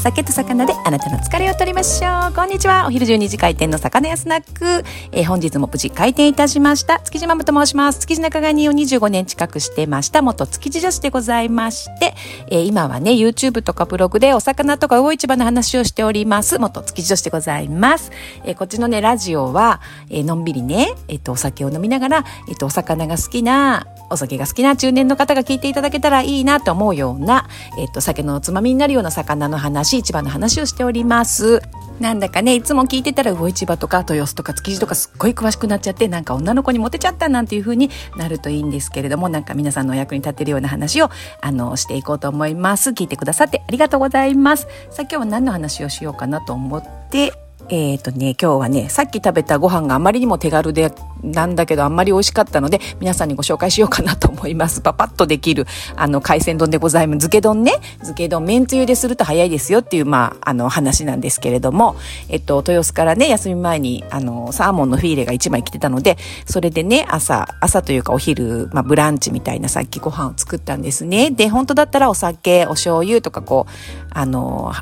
酒と魚であなたの疲れを取りましょう。こんにちは。お昼12時開店の魚屋スナック、えー、本日も無事開店いたしました。築地ママと申します。築地仲買人を25年近くしてました元築地女子でございまして、えー、今はね YouTube とかブログでお魚とか魚市場の話をしております。元築地女子でございます、えー、こっちのねラジオは、えのんびりねえっ、とお酒を飲みながらえっ、とお魚が好きなお酒が好きな中年の方が聞いていただけたらいいなと思うような、えっと、酒のつまみになるような魚の話、市場の話をしております。なんだかね、いつも聞いてたら魚市場とか豊洲とか築地とかすっごい詳しくなっちゃって、なんか女の子にモテちゃったなんていう風になるといいんですけれども、なんか皆さんのお役に立てるような話を、あの、していこうと思います。聞いてくださってありがとうございます。さあ今日は何の話をしようかなと思って、えっ、ー、とね、今日はね、さっき食べたご飯があまりにも手軽で、なんだけどあんまり美味しかったので、皆さんにご紹介しようかなと思います。パパッとできる、あの、海鮮丼でございます。漬け丼ね。漬け丼、麺つゆですると早いですよっていう、まあ、あの、話なんですけれども、えっと、豊洲からね、休み前に、あの、サーモンのフィーレが1枚来てたので、それでね、朝、朝というかお昼、まあ、ブランチみたいなさっきご飯を作ったんですね。で、本当だったらお酒、お醤油とかこう、あの、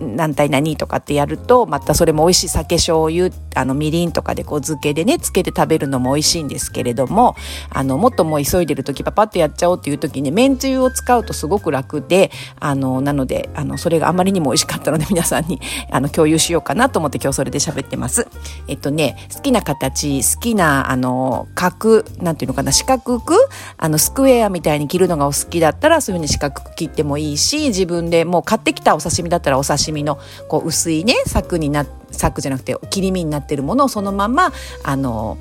何対何とかってやるとまたそれも美味しい酒醤油あのみりんとかでこう漬けでねつけて食べるのも美味しいんですけれどもあのもっともう急いでる時パパッとやっちゃおうっていう時にめんつゆを使うとすごく楽であのなのであのそれがあまりにも美味しかったので皆さんにあの共有しようかなと思って今日それで喋ってます。えっとね好きな形好きなあの角なんていうのかな四角くあのスクエアみたいに切るのがお好きだったらそういうふうに四角く切ってもいいし自分でもう買ってきたお刺身だったらお刺身のこう薄いね柵にな柵じゃなくて切り身になってるものをそのままあの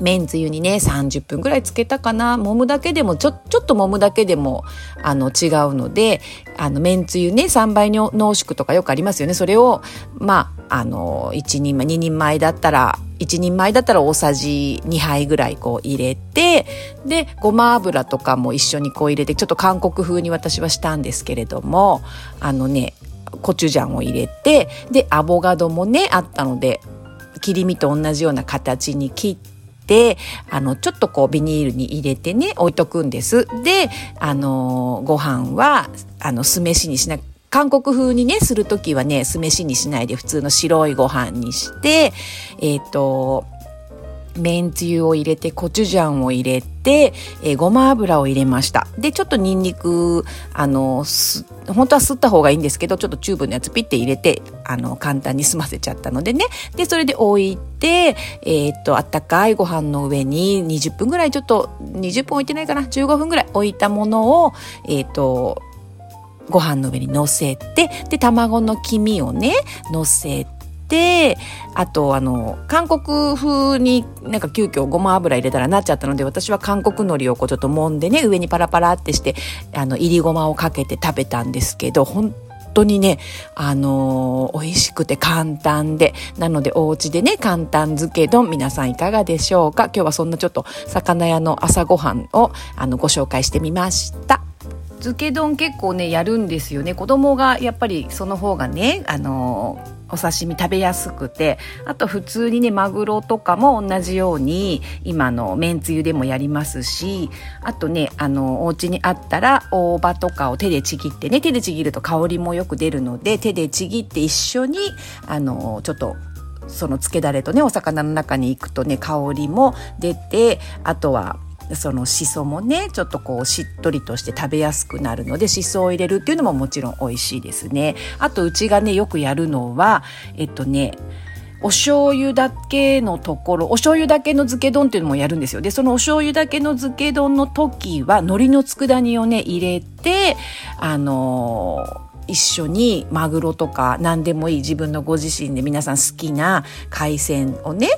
めんつゆにね30分ぐらいつけたかな。揉むだけでもちょちょっと揉むだけでもあの違うのであのめんつゆね3倍濃縮とかよくありますよね。それをまああの1人前2人前だったら1人前だったら大さじ2杯ぐらいこう入れてでごま油とかも一緒にこう入れてちょっと韓国風に私はしたんですけれどもあのねコチュジャンを入れてでアボガドもねあったので切り身と同じような形に切ってあのちょっとこうビニールに入れてね置いとくんです。であのご飯はあの酢飯にしな韓国風にねする時はね酢飯にしないで普通の白いご飯にしてえっ、ー、とめんつゆを入れて、コチュジャンを入れて、えー、ごま油を入れました。で、ちょっとニンニク、あの、本当は吸った方がいいんですけど、ちょっとチューブのやつピッて入れて、あの、簡単に済ませちゃったのでね。で、それで置いて、えー、っと、あったかいご飯の上に20分ぐらいちょっと、20分置いてないかな ?15 分ぐらい置いたものを、えー、っと、ご飯の上に乗せて、で、卵の黄身をね、乗せて、て、あと、あの、韓国風になんか急遽ごま油入れたらなっちゃったので、私は韓国海苔をこうちょっと揉んでね、上にパラパラってして、あの、入りごまをかけて食べたんですけど、本当にね、あのー、美味しくて簡単で、なのでお家でね、簡単漬け丼、皆さんいかがでしょうか？今日はそんなちょっと魚屋の朝ごはんをあのご紹介してみました。漬け丼結構ねやるんですよね子供がやっぱりその方がねあのーお刺身食べやすくてあと普通にねマグロとかも同じように今のめんつゆでもやりますしあとねあのお家にあったら大葉とかを手でちぎってね手でちぎると香りもよく出るので手でちぎって一緒にあのちょっとその漬けだれとねお魚の中に行くとね香りも出てあとはそのしそもねちょっとこうしっとりとして食べやすくなるのでしそを入れるっていうのももちろん美味しいですねあとうちがねよくやるのはえっとねお醤油だけのところ、お醤油だけの漬け丼っていうのもやるんですよ。で、そのお醤油だけの漬け丼の時は、海苔の佃煮をね、入れて、あのー一緒にマグロとか何でもいい自分のご自身で皆さん好きな海鮮をね、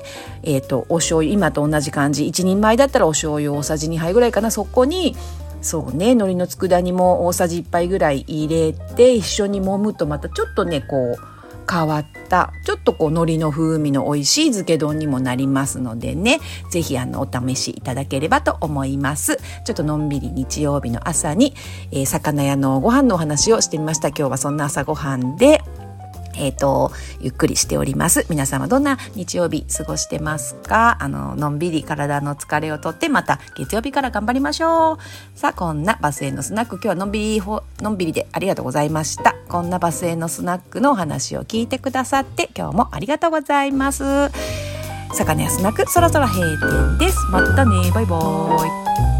えっ、ー、と、お醤油、今と同じ感じ、一人前だったらお醤油大さじ2杯ぐらいかな、そこに、そうね、海苔の佃煮も大さじ1杯ぐらい入れて、一緒に揉むとまたちょっとね、こう、変わったちょっとこう海苔の風味の美味しい漬け丼にもなりますのでね是非あのお試しいただければと思います。ちょっとのんびり日曜日の朝に、えー、魚屋のご飯のお話をしてみました。今日はそんな朝ごはんでえっ、ー、と、ゆっくりしております。皆様どんな日曜日過ごしてますか？あの、のんびり体の疲れをとって、また月曜日から頑張りましょう。さあ、こんなバスへのスナック、今日はのんびり、のんびりでありがとうございました。こんなバスへのスナックのお話を聞いてくださって、今日もありがとうございます。魚やスナック、そろそろ閉店です。またね、バイバーイ。